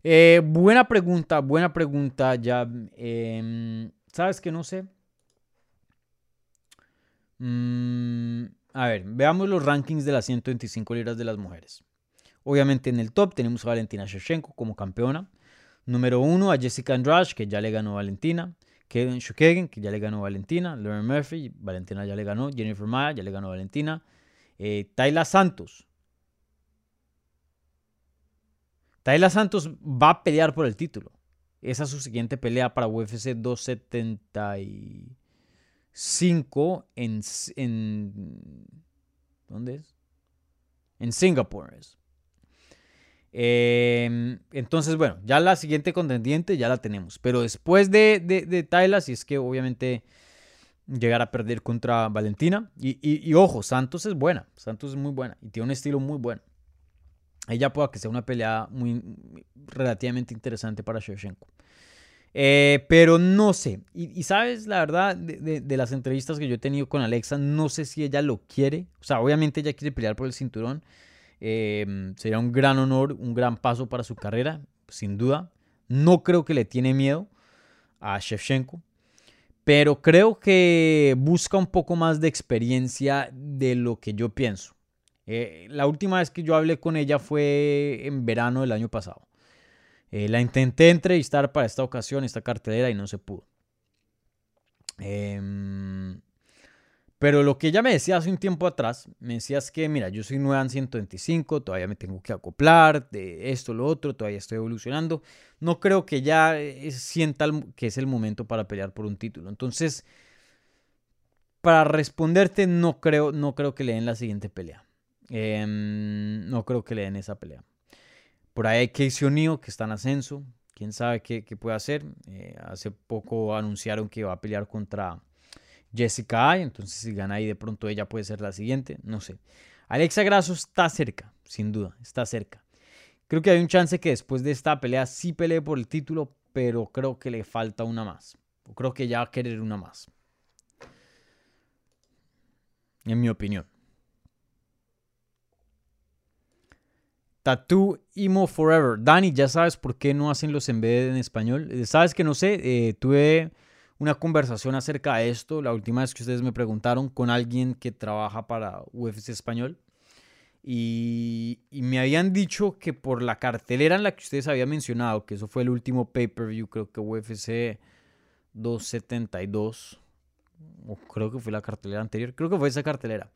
Eh, buena pregunta, buena pregunta, Jab. Em, ¿Sabes que no sé? Mm, a ver, veamos los rankings de las 125 libras de las mujeres. Obviamente en el top tenemos a Valentina Shevchenko como campeona. Número uno a Jessica Andrade, que ya le ganó Valentina. Kevin Shukegen, que ya le ganó Valentina. Lauren Murphy, Valentina ya le ganó. Jennifer Maya, ya le ganó Valentina. Eh, Tayla Santos. Tayla Santos va a pelear por el título. Esa es su siguiente pelea para UFC 275 en, en ¿dónde es? En Singapur. Em, entonces, bueno, ya la siguiente contendiente ya la tenemos. Pero después de, de, Tyla, si es que obviamente llegar a perder contra Valentina. Y, ojo, Santos es buena. Santos es muy buena y tiene un estilo muy bueno. Ella puede que sea una pelea muy relativamente interesante para Shevchenko. Eh, pero no sé. Y, sabes, la verdad, de, las entrevistas que yo he tenido con Alexa, no sé si ella lo quiere. O sea, obviamente ella quiere pelear por el cinturón. Em, sería un gran honor, un gran paso para su carrera, sin duda. No creo que le tiene miedo a Shevchenko. Pero creo que busca un poco más de experiencia de lo que yo pienso. Eh, la última vez que yo hablé con ella fue en verano del año pasado. Eh, la intenté entrevistar para esta ocasión, esta cartelera, y no se pudo. Em, pero lo que ella me decía hace un tiempo atrás, me decía es que, mira, yo soy nueva en 125, todavía me tengo que acoplar de esto, lo otro, todavía estoy evolucionando. No creo que ya eh, sienta que es el momento para pelear por un título. Entonces, para responderte, no creo, no creo que le den la siguiente pelea. Em, no creo que le den esa pelea. Por ahí hay Casey O'Neill que está en ascenso. Quién sabe qué, puede hacer. Eh, hace poco anunciaron que va a pelear contra Jessica Ay. Entonces, si gana ahí, de pronto ella puede ser la siguiente. No sé. Alexa Grasso está cerca, sin duda. Está cerca. Creo que hay un chance que después de esta pelea sí pelee por el título, pero creo que le falta una más. creo que ya va a querer una más. En mi opinión. Tattoo Emo Forever. Dani, ya sabes por qué no hacen los embedded en español. Eh, sabes que no sé, eh, tuve una conversación acerca de esto la última vez que ustedes me preguntaron con alguien que trabaja para UFC Español. Y, me habían dicho que por la cartelera en la que ustedes habían mencionado, que eso fue el último pay-per-view, creo que UFC 272, o creo que fue la cartelera anterior, creo que fue esa cartelera.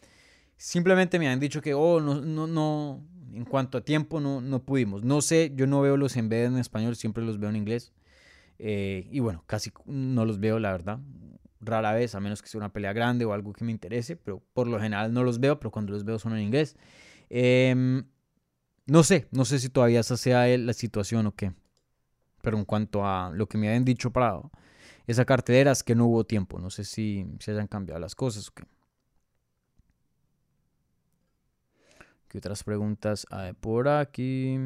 Simplemente me habían dicho que, oh, no, no, no, en cuanto a tiempo no, no pudimos. No sé, yo no veo los embedded en español, siempre los veo en inglés. Eh, y bueno, casi no los veo, la verdad. Rara vez, a menos que sea una pelea grande o algo que me interese, pero por lo general no los veo, pero cuando los veo son en inglés. Em, no sé, no sé si todavía esa sea la situación o qué. Pero en cuanto a lo que me habían dicho para esa cartelera es que no hubo tiempo. No sé si se hayan cambiado las cosas o qué. ¿Qué otras preguntas por aquí?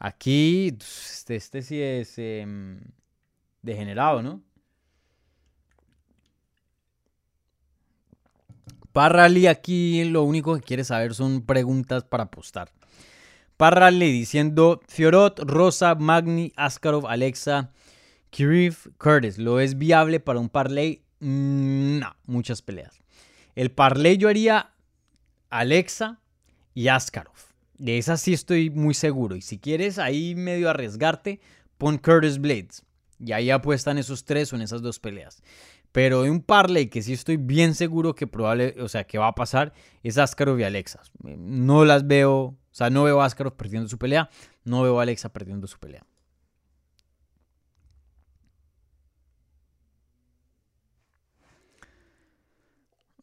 Aquí, este, este sí es em, degenerado, ¿no? Parrali aquí lo único que quiere saber son preguntas para apostar. Parrali diciendo Fiorot, Rosa, Magni, Askarov, Alexa, Kirif, Curtis. ¿Lo es viable para un parlay? Mm, no, muchas peleas. El parlay yo haría Alexa y Askarov. De esa sí estoy muy seguro. Y si quieres ahí medio arriesgarte, pon Curtis Blades. Y ahí apuestan esos tres o en esas dos peleas. Pero de un parlay que sí estoy bien seguro que probable, o sea, que va a pasar, es Askarov y Alexa. No las veo, o sea, no veo a Askarov perdiendo su pelea, no veo a Alexa perdiendo su pelea.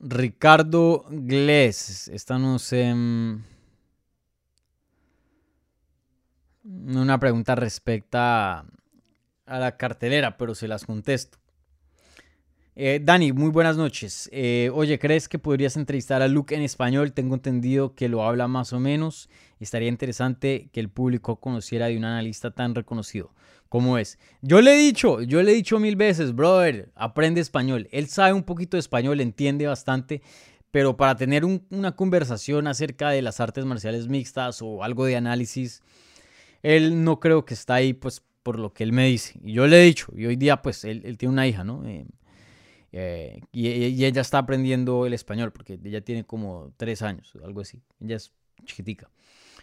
Ricardo Gles, estamos en una pregunta respecto a, la cartelera, pero se las contesto. Eh, Dani, muy buenas noches. Eh, oye, ¿crees que podrías entrevistar a Luke en español? Tengo entendido que lo habla más o menos. Estaría interesante que el público conociera de un analista tan reconocido. ¿Cómo es? Yo le he dicho, yo le he dicho mil veces, brother, aprende español. Él sabe un poquito de español, entiende bastante, pero para tener una conversación acerca de las artes marciales mixtas o algo de análisis, él no creo que está ahí, pues, por lo que él me dice. Y yo le he dicho, y hoy día, pues, él, tiene una hija, ¿no? Eh, eh, y, y, ella está aprendiendo el español, porque ella tiene como tres años, algo así. Ella es chiquitica.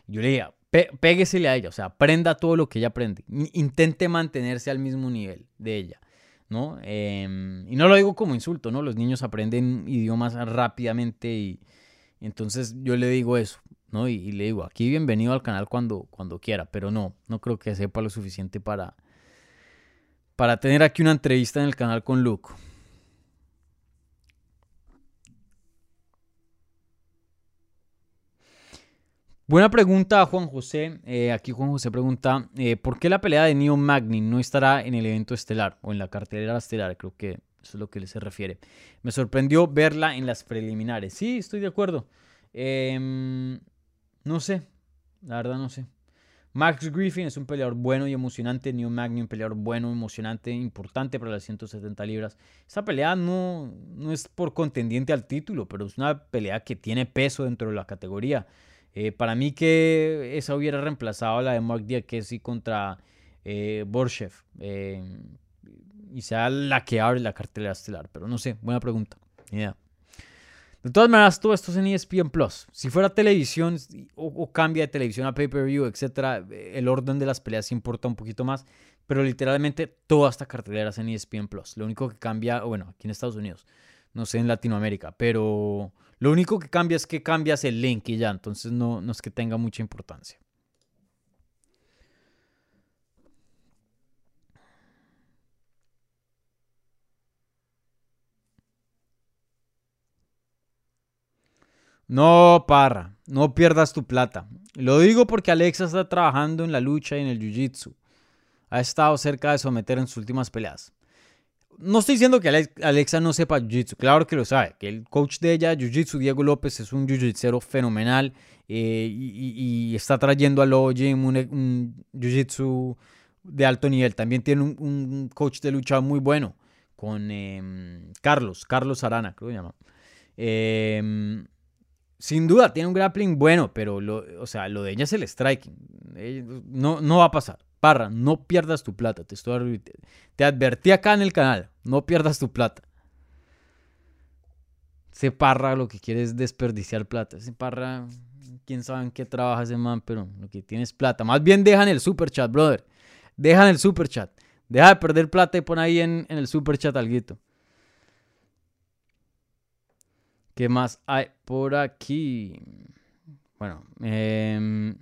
Yo le dije, péguesele a ella, o sea, aprenda todo lo que ella aprende. Intente mantenerse al mismo nivel de ella, ¿no? Em, y no lo digo como insulto, ¿no? Los niños aprenden idiomas rápidamente y entonces yo le digo eso, ¿no? Y, le digo, aquí bienvenido al canal cuando, cuando quiera, pero no, no creo que sepa lo suficiente para, para tener aquí una entrevista en el canal con Luke. Buena pregunta, Juan José. Eh, aquí Juan José pregunta, eh, ¿por qué la pelea de Neo Magni no estará en el evento estelar o en la cartelera estelar? Creo que eso es lo que se refiere. Me sorprendió verla en las preliminares. Sí, estoy de acuerdo. Em, no sé, la verdad no sé. Max Griffin es un peleador bueno y emocionante. New Magny, un peleador bueno, emocionante, importante para las 170 libras. Esta pelea no, no es por contendiente al título, pero es una pelea que tiene peso dentro de la categoría. Eh, para mí que esa hubiera reemplazado a la de Mark Diakesi contra eh, Borshev. Eh, y sea la que abre la cartelera estelar. Pero no sé, buena pregunta. De todas maneras, todo esto es en ESPN Plus. Si fuera televisión o, cambia de televisión a pay-per-view, etcétera, el orden de las peleas importa un poquito más. Pero literalmente toda esta cartelera es en ESPN Plus. Lo único que cambia, bueno, aquí en Estados Unidos, no sé en Latinoamérica, pero lo único que cambia es que cambias el link y ya. Entonces no, no es que tenga mucha importancia. No, Parra, no pierdas tu plata. Lo digo porque Alexa está trabajando en la lucha y en el jiu-jitsu. Ha estado cerca de someter en sus últimas peleas. No estoy diciendo que Alexa no sepa jiu-jitsu, claro que lo sabe. Que el coach de ella, jiu-jitsu, Diego López, es un jiu-jitsero fenomenal eh, y, está trayendo a Low Gym un, jiu-jitsu de alto nivel. También tiene un, coach de lucha muy bueno con em, Carlos, Carlos Arana, creo que se llama. Eh, sin duda, tiene un grappling bueno, pero lo, o sea, lo de ella es el striking. No, no va a pasar. Parra, no pierdas tu plata. Te, estoy, te advertí acá en el canal. No pierdas tu plata. Ese Parra lo que quiere es desperdiciar plata. Ese Parra, quién sabe en qué trabaja ese man, pero lo que tiene es plata. Más bien dejan el super chat, brother. Dejan el super chat. Deja de perder plata y pon ahí en, en el super chat algo. ¿Qué más hay por aquí? Bueno, eh,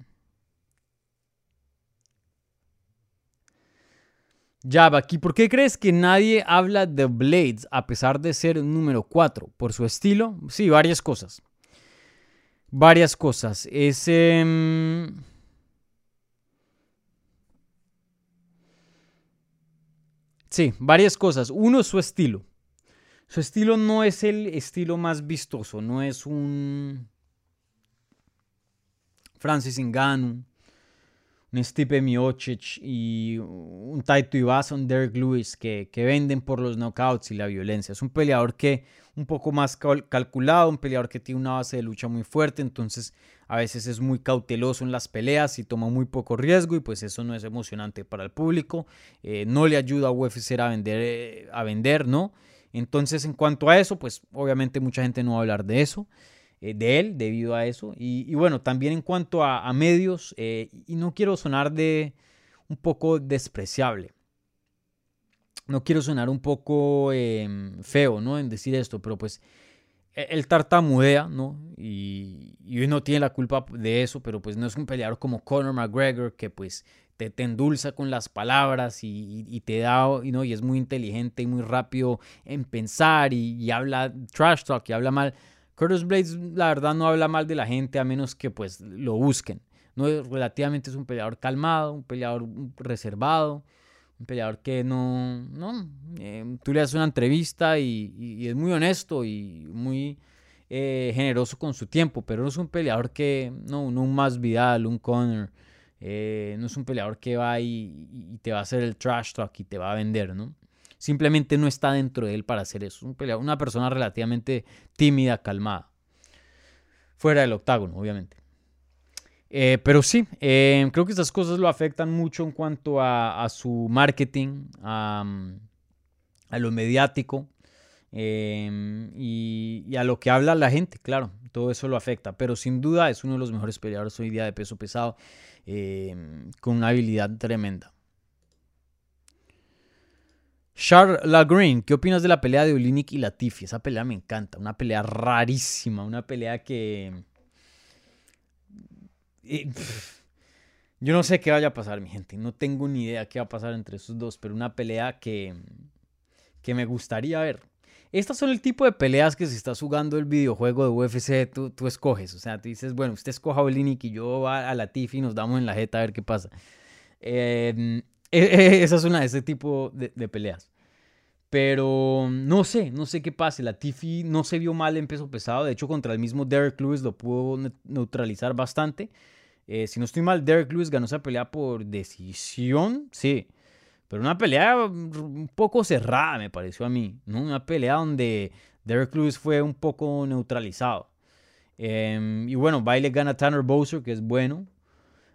Ya, aquí, ¿por qué crees que nadie habla de Blades a pesar de ser número 4? ¿Por su estilo? Sí, varias cosas. Varias cosas. Es. Em, sí, varias cosas. Uno es su estilo. Su estilo no es el estilo más vistoso, no es un Francis Ngannou, un Stipe Miocic y un Taito Ibasa, un Derek Lewis que, que, venden por los knockouts y la violencia. Es un peleador que un poco más calculado, un peleador que tiene una base de lucha muy fuerte, entonces a veces es muy cauteloso en las peleas y toma muy poco riesgo y pues eso no es emocionante para el público. Eh, no le ayuda a UFC a vender, eh, a vender, ¿no? Entonces, en cuanto a eso, pues obviamente mucha gente no va a hablar de eso, de él, debido a eso. Y, bueno, también en cuanto a, medios, eh, y no quiero sonar de un poco despreciable. No quiero sonar un poco em, feo, ¿no? En decir esto, pero pues e, tartamudea, ¿no? Y, y uno tiene la culpa de eso, pero pues no es un peleador como Conor McGregor, que pues te, endulza con las palabras y, te da, y, ¿no? y es muy inteligente y muy rápido en pensar y, habla trash talk y habla mal. Curtis Blades, la verdad, no habla mal de la gente a menos que pues lo busquen. No, relativamente es un peleador calmado, un peleador reservado, un peleador que no, no, eh, tú le haces una entrevista y, es muy honesto y muy eh, generoso con su tiempo, pero no es un peleador que, no, no un más Vidal, un Conor, eh, no es un peleador que va y, te va a hacer el trash talk y te va a vender, ¿no? Simplemente no está dentro de él para hacer eso. Una persona relativamente tímida, calmada. Fuera del octágono, obviamente. Eh, pero sí, eh, creo que estas cosas lo afectan mucho en cuanto a, su marketing, a, lo mediático y, y, a lo que habla la gente, claro, todo eso lo afecta. Pero sin duda es uno de los mejores peleadores hoy día de peso pesado. Em, con una habilidad tremenda. Charles Lagreen, ¿qué opinas de la pelea de Olinik y Latifi? Esa pelea me encanta, una pelea rarísima, una pelea que... Eh, yo no sé qué vaya a pasar, mi gente, no tengo ni idea qué va a pasar entre esos dos, pero una pelea que, que me gustaría ver. Estas son el tipo de peleas que si estás jugando el videojuego de UFC, tú, tú escoges. O sea, tú dices, bueno, usted escoja a Olinik y yo a, a Latifi y nos damos en la jeta a ver qué pasa. Em, e, e, [laughs] esa es una de ese tipo de, peleas. Pero no sé, no sé qué pase. Latifi no se vio mal en peso pesado. De hecho, contra el mismo Derek Lewis lo pudo neutralizar bastante. Eh, si no estoy mal, Derek Lewis ganó esa pelea por decisión, sí. Pero una pelea un poco cerrada, me pareció a mí. Una pelea donde Derek Lewis fue un poco neutralizado. Em, y bueno, Baile gana Tanner Bowser, que es bueno.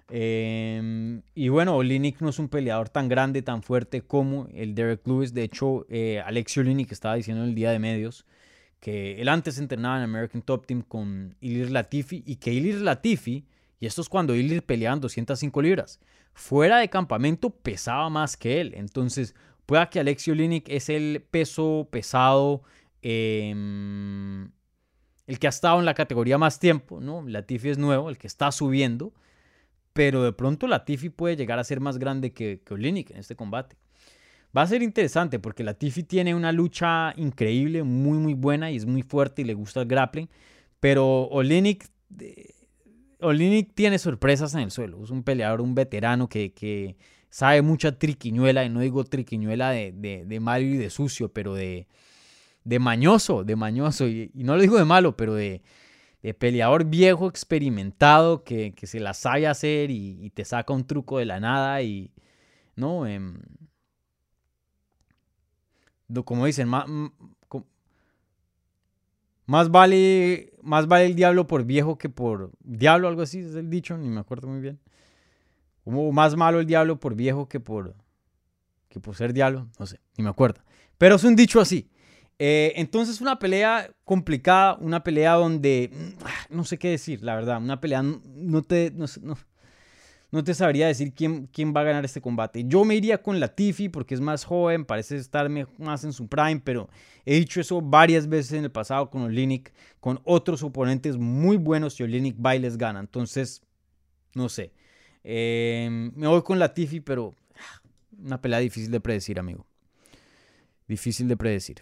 Em, y bueno, Olinik no es un peleador tan grande, tan fuerte como el Derek Lewis. De hecho, eh, Alexio Olinik estaba diciendo en el día de medios que él antes entrenaba en American Top Team con Ilir Latifi y que Ilir Latifi, y esto es cuando Ilir peleaban 205 libras, fuera de campamento pesaba más que él. Entonces, pueda que Alexio Olinik es el peso pesado, em, el que ha estado en la categoría más tiempo, ¿no? Latifi es nuevo, el que está subiendo pero de pronto Latifi puede llegar a ser más grande que, que en este combate. Va a ser interesante porque Latifi tiene una lucha increíble, muy muy buena y es muy fuerte y le gusta el grappling, pero Olinik, eh, tiene sorpresas en el suelo, es un peleador, un veterano que, sabe mucha triquiñuela, y no digo triquiñuela de, malo y de sucio, pero de, de mañoso, de mañoso, y no lo digo de malo, pero de, de peleador viejo, experimentado, que, se la sabe hacer y, te saca un truco de la nada y, ¿no? Em, como dicen, más, más, vale, más vale el diablo por viejo que por diablo, algo así es el dicho, ni me acuerdo muy bien. Como más malo el diablo por viejo que por, que por ser diablo, no sé, ni me acuerdo. Pero es un dicho así. Eh, entonces una pelea complicada, una pelea donde mm, no sé qué decir, la verdad, una pelea no te, no, te sabría decir quién, quién va a ganar este combate. Yo me iría con Latifi porque es más joven, parece estar más en su prime, pero he dicho eso varias veces en el pasado con Olinik, con otros oponentes muy buenos y Olinik bailes gana. Entonces, no sé. Em, me voy con Latifi, pero ah, una pelea difícil de predecir, amigo. Difícil de predecir.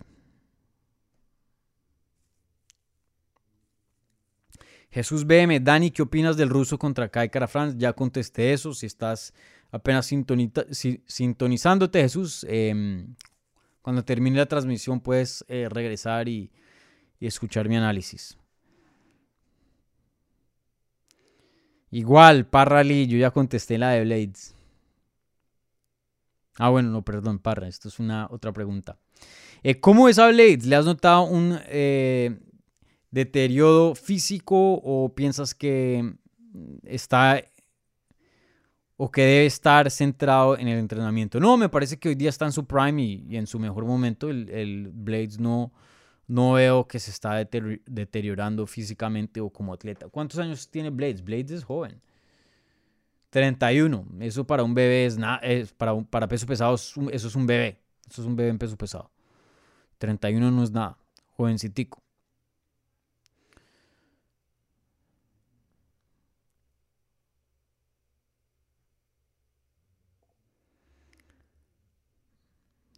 Jesús BM, Dani, ¿qué opinas del ruso contra Kai France? Ya contesté eso. Si estás apenas sintonizándote, Jesús, em, cuando termine la transmisión puedes eh, regresar y, escuchar mi análisis. Igual, Parrali, yo ya contesté la de Blades. Ah, bueno, no, perdón, Parra, esto es una otra pregunta. Eh, ¿Cómo es a Blades? ¿Le has notado un eh, deterioro físico o piensas que está o que debe estar centrado en el entrenamiento? No, me parece que hoy día está en su prime y, en su mejor momento. El, Blades no, no veo que se está deteriorando físicamente o como atleta. ¿Cuántos años tiene Blades? Blades es joven. 31. Eso para un bebé es nada. Para, para peso pesado, eso es un bebé. Eso es un bebé en peso pesado. 31 no es nada. Jovencitico.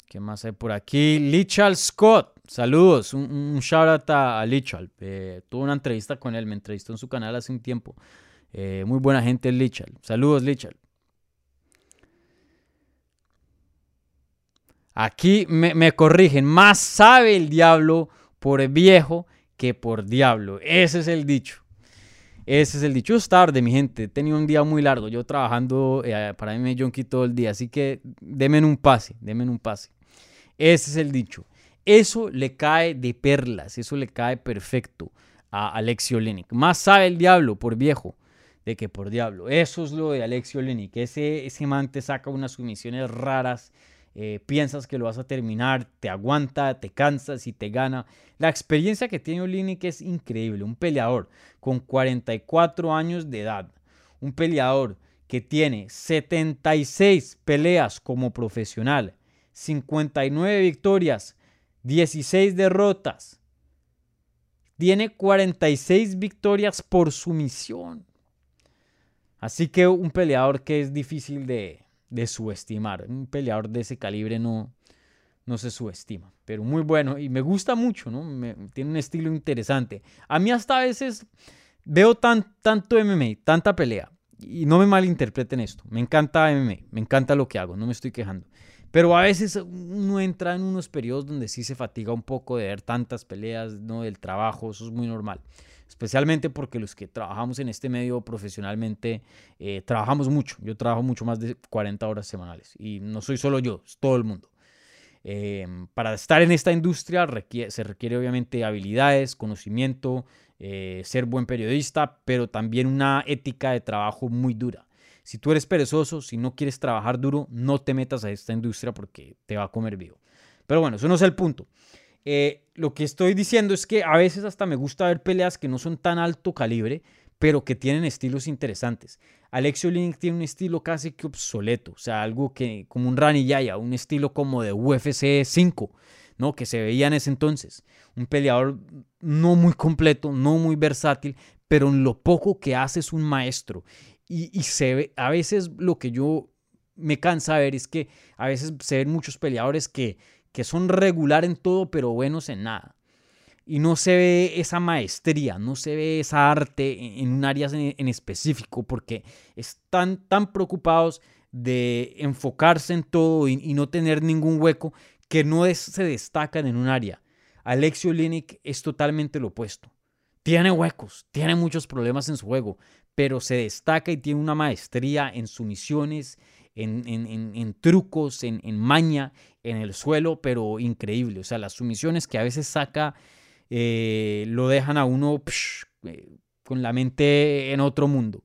¿Qué más hay por aquí? Lichal Scott. Saludos. Un, shout out a, Lichal. Eh, tuve una entrevista con él. Me entrevistó en su canal hace un tiempo. Eh, muy buena gente Lichal. Saludos, Lichal. Aquí me, me, corrigen. Más sabe el diablo por viejo que por diablo. Ese es el dicho. Ese es el dicho. Es tarde, mi gente. He tenido un día muy largo. Yo trabajando eh, para mí me jonqui todo el día. Así que denme un pase. Denme un pase. Ese es el dicho. Eso le cae de perlas, eso le cae perfecto a Alexio Lenik. Más sabe el diablo por viejo de que por diablo. Eso es lo de Alexio Lenik. Ese, ese man te saca unas sumisiones raras. Eh, piensas que lo vas a terminar, te aguanta, te cansas y te gana. La experiencia que tiene Olenik es increíble. Un peleador con 44 años de edad. Un peleador que tiene 76 peleas como profesional 59 victorias, 16 derrotas. Tiene 46 victorias por sumisión. Así que un peleador que es difícil de, subestimar. Un peleador de ese calibre no, no se subestima. Pero muy bueno y me gusta mucho, ¿no? tiene un estilo interesante. A mí hasta a veces veo tan, tanto MMA, tanta pelea. Y no me malinterpreten esto. Me encanta MMA, me encanta lo que hago, no me estoy quejando. Pero a veces uno entra en unos periodos donde sí se fatiga un poco de ver tantas peleas, ¿no? Del trabajo, eso es muy normal. especialmente porque los que trabajamos en este medio profesionalmente eh, trabajamos mucho. Yo trabajo mucho más de 40 horas semanales y no soy solo yo, es todo el mundo. Em, para estar en esta industria se requiere obviamente habilidades, conocimiento, eh, ser buen periodista, pero también una ética de trabajo muy dura. Si tú eres perezoso, si no quieres trabajar duro, no te metas a esta industria porque te va a comer vivo. Pero bueno, eso no es el punto. Eh, lo que estoy diciendo es que a veces hasta me gusta ver peleas que no son tan alto calibre, pero que tienen estilos interesantes. Alexio Link tiene un estilo casi que obsoleto, o sea, algo que como un Rani Yaya, un estilo como de UFC 5, ¿no? Que se veía en ese entonces. Un peleador no muy completo, no muy versátil, pero en lo poco que hace es un maestro. Y, se ve, a veces lo que yo me cansa ver es que a veces se ven muchos peleadores que, que son regular en todo, pero buenos en nada. Y no se ve esa maestría, no se ve esa arte en un área en, específico, porque están tan preocupados de enfocarse en todo y, no tener ningún hueco que no se destacan en un área. Alexio Linick es totalmente lo opuesto. Tiene huecos, tiene muchos problemas en su juego, pero se destaca y tiene una maestría en sumisiones, en, trucos, en, maña, en el suelo, pero increíble. O sea, las sumisiones que a veces saca eh, lo dejan a uno eh, con la mente en otro mundo.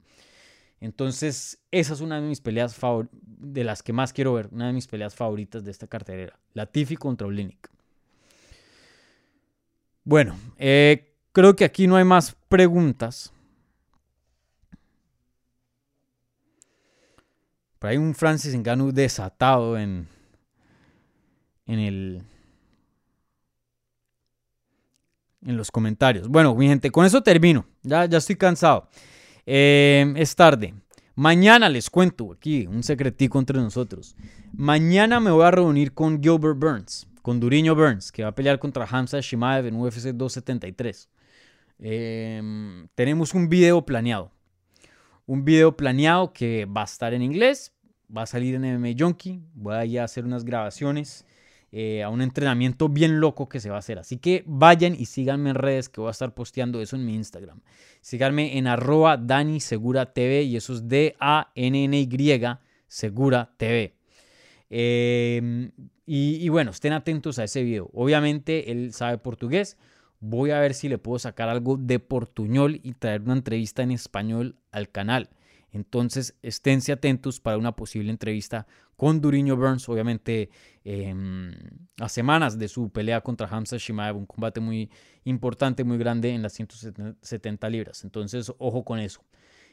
Entonces, esa es una de mis peleas de las que más quiero ver, una de mis peleas favoritas de esta carterera. Latifi contra Olinik. Bueno, eh, creo que aquí no hay más preguntas. Hay un Francis Ngannou desatado en, en el en los comentarios. Bueno, mi gente, con eso termino. Ya, ya estoy cansado. Em, es tarde. Mañana les cuento aquí un secretico entre nosotros. Mañana me voy a reunir con Gilbert Burns, con Duriño Burns, que va a pelear contra Hamza Shimaev en UFC 273. Em, tenemos un video planeado. Un video planeado que va a estar en inglés, va a salir en MMA Junkie. Voy a a hacer unas grabaciones eh, a un entrenamiento bien loco que se va a hacer. Así que vayan y síganme en redes que voy a estar posteando eso en mi Instagram. Síganme en arroba Dani Segura TV y eso es D-A-N-N-Y Segura TV. Em, y, y, bueno, estén atentos a ese video. Obviamente él sabe portugués. Voy a ver si le puedo sacar algo de portuñol y traer una entrevista en español al canal. Entonces, esténse atentos para una posible entrevista con Duriño Burns, obviamente em, a semanas de su pelea contra Hamza Shimaev, un combate muy importante, muy grande en las 170 libras. Entonces, ojo con eso.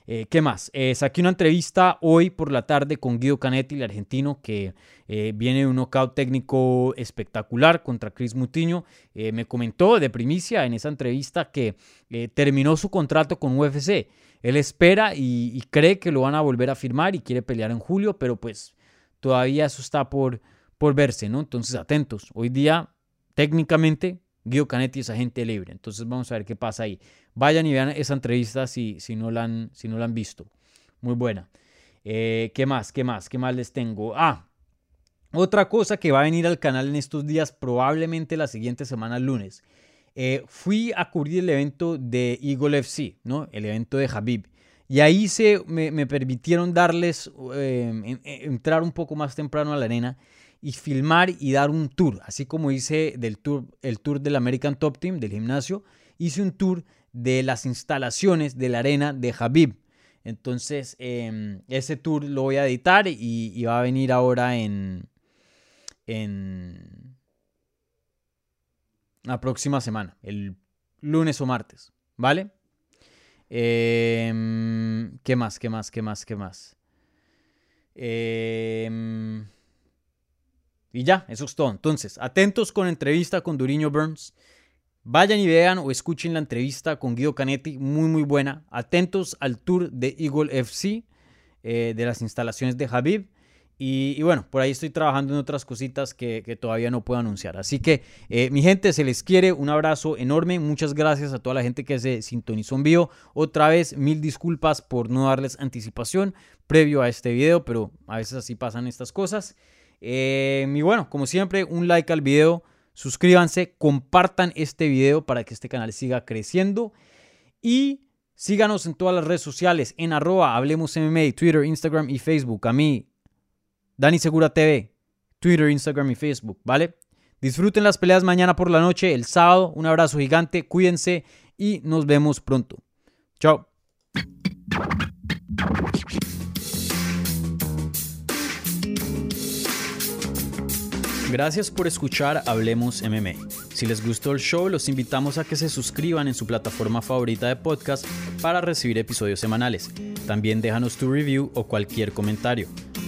Eh, ¿Qué más? Eh, saqué una entrevista hoy por la tarde con Guido Canetti, el argentino, que eh, viene de un knockout técnico espectacular contra Chris Mutiño. me comentó de primicia en esa entrevista que terminó su contrato con UFC él espera y, cree que lo van a volver a firmar y quiere pelear en julio, pero pues todavía eso está por, verse, ¿no? Entonces, atentos. Hoy día, técnicamente, Guido Canetti es agente libre. Entonces, vamos a ver qué pasa ahí. Vayan y vean esa entrevista si, si, no, la han, si no la han visto. Muy buena. Eh, ¿Qué más? ¿Qué más? ¿Qué más les tengo? Ah, otra cosa que va a venir al canal en estos días, probablemente la siguiente semana, lunes. Eh, fui a cubrir el evento de Eagle FC, ¿no? el evento de Habib. Y ahí se, me, permitieron darles, em, entrar un poco más temprano a la arena y filmar y dar un tour, así como hice del tour, el tour del American Top Team, del gimnasio, hice un tour de las instalaciones de la arena de Habib. Entonces, em, ese tour lo voy a editar y, y va a venir ahora en, en, la próxima semana, el lunes o martes, ¿vale? Em, ¿Qué más? ¿Qué más? ¿Qué más? ¿Qué más? Em, y ya, eso es todo. Entonces, atentos con entrevista con Duriño Burns. Vayan y vean o escuchen la entrevista con Guido Canetti, muy muy buena. Atentos al tour de Eagle FC, eh, de las instalaciones de Habib. Y, bueno, por ahí estoy trabajando en otras cositas que, todavía no puedo anunciar. Así que, eh, mi gente, se les quiere. Un abrazo enorme. Muchas gracias a toda la gente que se sintonizó en vivo. Otra vez, mil disculpas por no darles anticipación previo a este video, pero a veces así pasan estas cosas. Eh, y bueno, como siempre, un like al video. Suscríbanse, compartan este video para que este canal siga creciendo. Y síganos en todas las redes sociales en arroba Hablemos MMA, Twitter, Instagram y Facebook. A mí, Dani Segura TV, Twitter, Instagram y Facebook, ¿vale? Disfruten las peleas mañana por la noche, el sábado. Un abrazo gigante, cuídense y nos vemos pronto. Chao. Gracias por escuchar Hablemos MMA. Si les gustó el show, los invitamos a que se suscriban en su plataforma favorita de podcast para recibir episodios semanales. También déjanos tu review o cualquier comentario.